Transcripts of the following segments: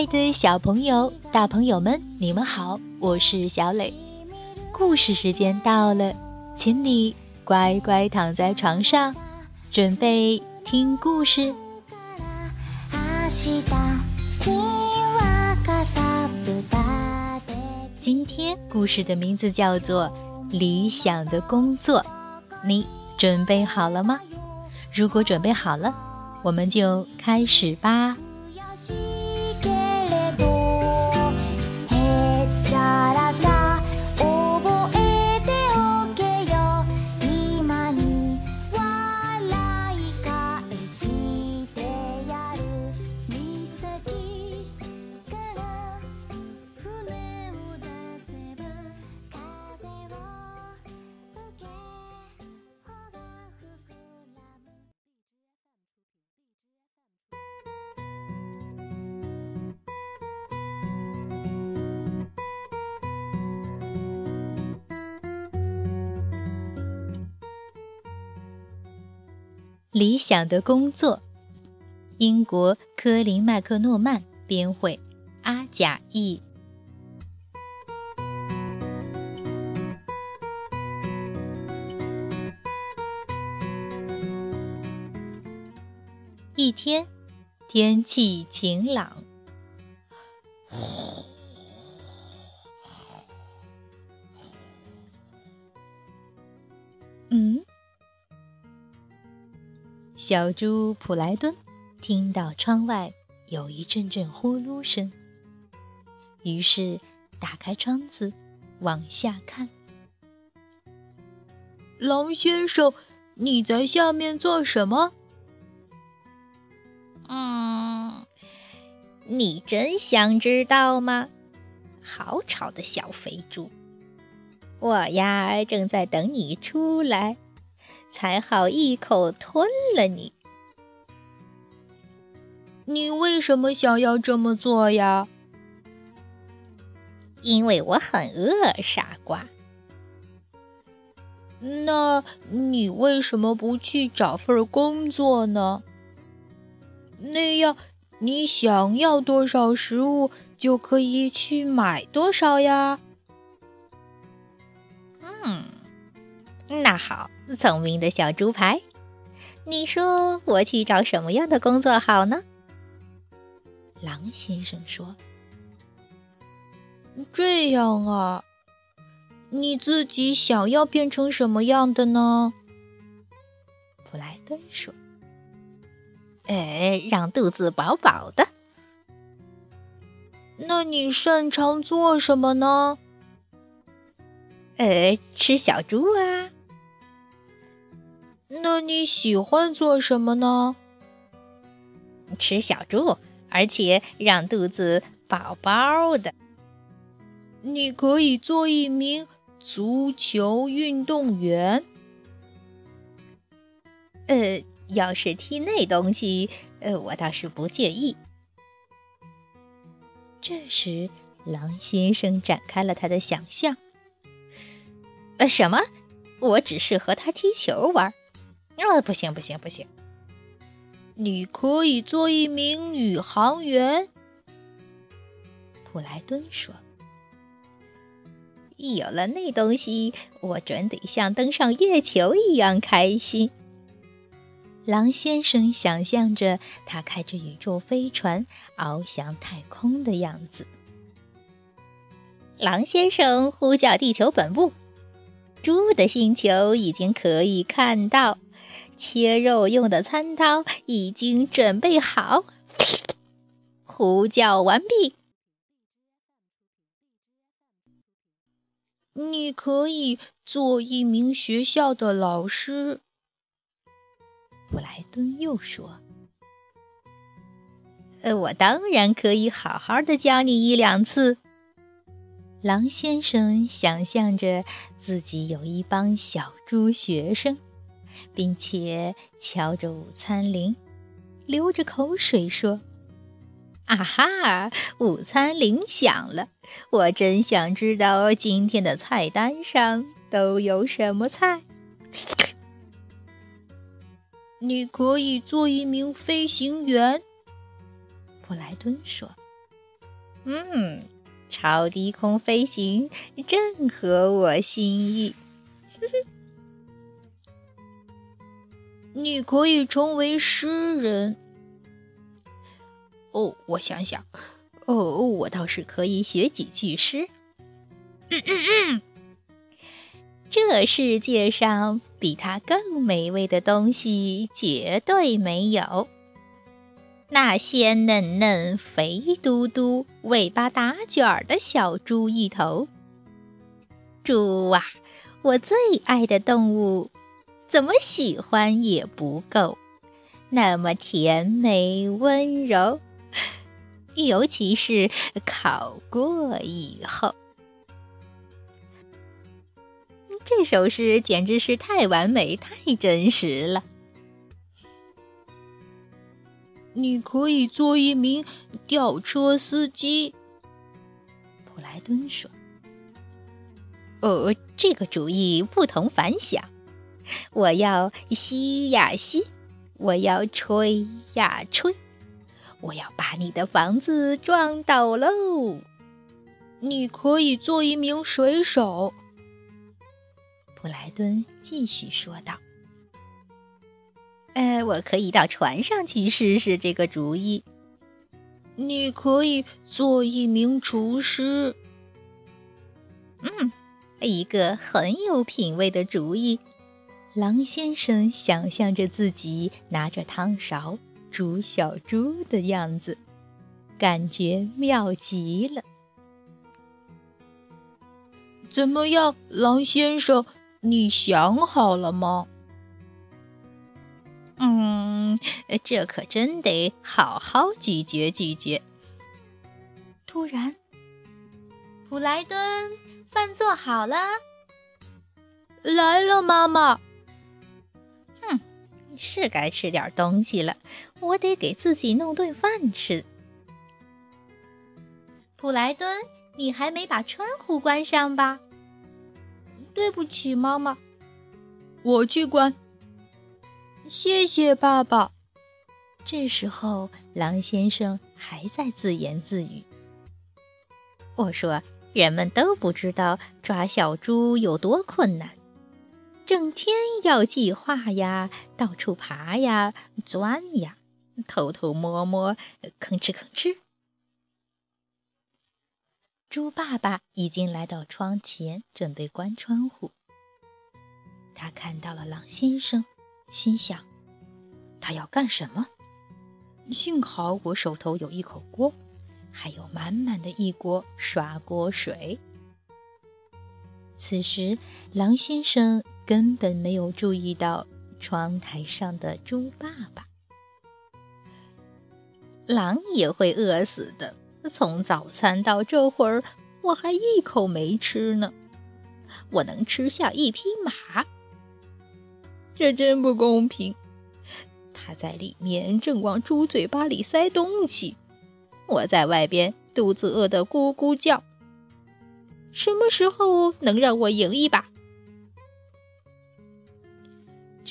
爱的小朋友、大朋友们，你们好，我是小磊。故事时间到了，请你乖乖躺在床上，准备听故事。今天故事的名字叫做《理想的工作》，你准备好了吗？如果准备好了，我们就开始吧。理想的工作，英国科林麦克诺曼编绘，阿甲译。一天，天气晴朗。小猪普莱顿听到窗外有一阵阵呼噜声，于是打开窗子往下看。狼先生，你在下面做什么？嗯，你真想知道吗？好吵的小肥猪！我呀，正在等你出来。才好一口吞了你！你为什么想要这么做呀？因为我很饿，傻瓜。那你为什么不去找份工作呢？那样你想要多少食物就可以去买多少呀？那好，聪明的小猪排，你说我去找什么样的工作好呢？狼先生说：“这样啊，你自己想要变成什么样的呢？”普莱顿说：“呃，让肚子饱饱的。”那你擅长做什么呢？呃，吃小猪啊。那你喜欢做什么呢？吃小猪，而且让肚子饱饱的。你可以做一名足球运动员。呃，要是踢那东西，呃，我倒是不介意。这时，狼先生展开了他的想象。呃，什么？我只是和他踢球玩。哦，不行不行不行！你可以做一名宇航员。普莱顿说：“有了那东西，我准得像登上月球一样开心。”狼先生想象着他开着宇宙飞船翱翔太空的样子。狼先生呼叫地球本部，猪的星球已经可以看到。切肉用的餐刀已经准备好，呼叫完毕。你可以做一名学校的老师。布莱顿又说：“呃，我当然可以好好的教你一两次。”狼先生想象着自己有一帮小猪学生。并且敲着午餐铃，流着口水说：“啊哈，午餐铃响了！我真想知道今天的菜单上都有什么菜。”你可以做一名飞行员，布莱顿说：“嗯，超低空飞行正合我心意。你可以成为诗人。哦，我想想，哦，我倒是可以写几句诗。嗯嗯嗯，这世界上比它更美味的东西绝对没有。那些嫩嫩、肥嘟嘟、尾巴打卷儿的小猪一头，猪啊，我最爱的动物，怎么喜欢也不够，那么甜美温柔。尤其是考过以后，这首诗简直是太完美、太真实了。你可以做一名吊车司机，普莱顿说：“哦，这个主意不同凡响。我要吸呀吸，我要吹呀吹。”我要把你的房子撞倒喽！你可以做一名水手，布莱顿继续说道。呃，我可以到船上去试试这个主意。你可以做一名厨师。嗯，一个很有品味的主意。狼先生想象着自己拿着汤勺。煮小猪的样子，感觉妙极了。怎么样，狼先生，你想好了吗？嗯，这可真得好好咀嚼咀嚼。突然，普莱顿，饭做好了，来了，妈妈。是该吃点东西了，我得给自己弄顿饭吃。普莱顿，你还没把窗户关上吧？对不起，妈妈，我去关。谢谢爸爸。这时候，狼先生还在自言自语：“我说，人们都不知道抓小猪有多困难。”整天要计划呀，到处爬呀，钻呀，偷偷摸摸，吭哧吭哧。猪爸爸已经来到窗前，准备关窗户。他看到了狼先生，心想：他要干什么？幸好我手头有一口锅，还有满满的一锅刷锅水。此时，狼先生。根本没有注意到窗台上的猪爸爸。狼也会饿死的。从早餐到这会儿，我还一口没吃呢。我能吃下一匹马，这真不公平。他在里面正往猪嘴巴里塞东西，我在外边肚子饿得咕咕叫。什么时候能让我赢一把？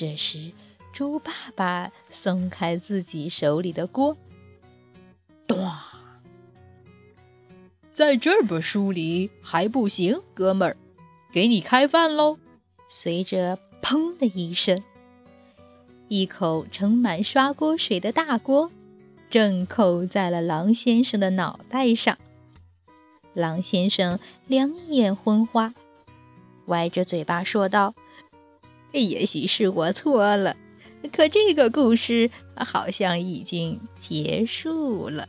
这时，猪爸爸松开自己手里的锅，咚！在这本书里还不行，哥们儿，给你开饭喽！随着“砰”的一声，一口盛满刷锅水的大锅正扣在了狼先生的脑袋上。狼先生两眼昏花，歪着嘴巴说道。也许是我错了，可这个故事好像已经结束了。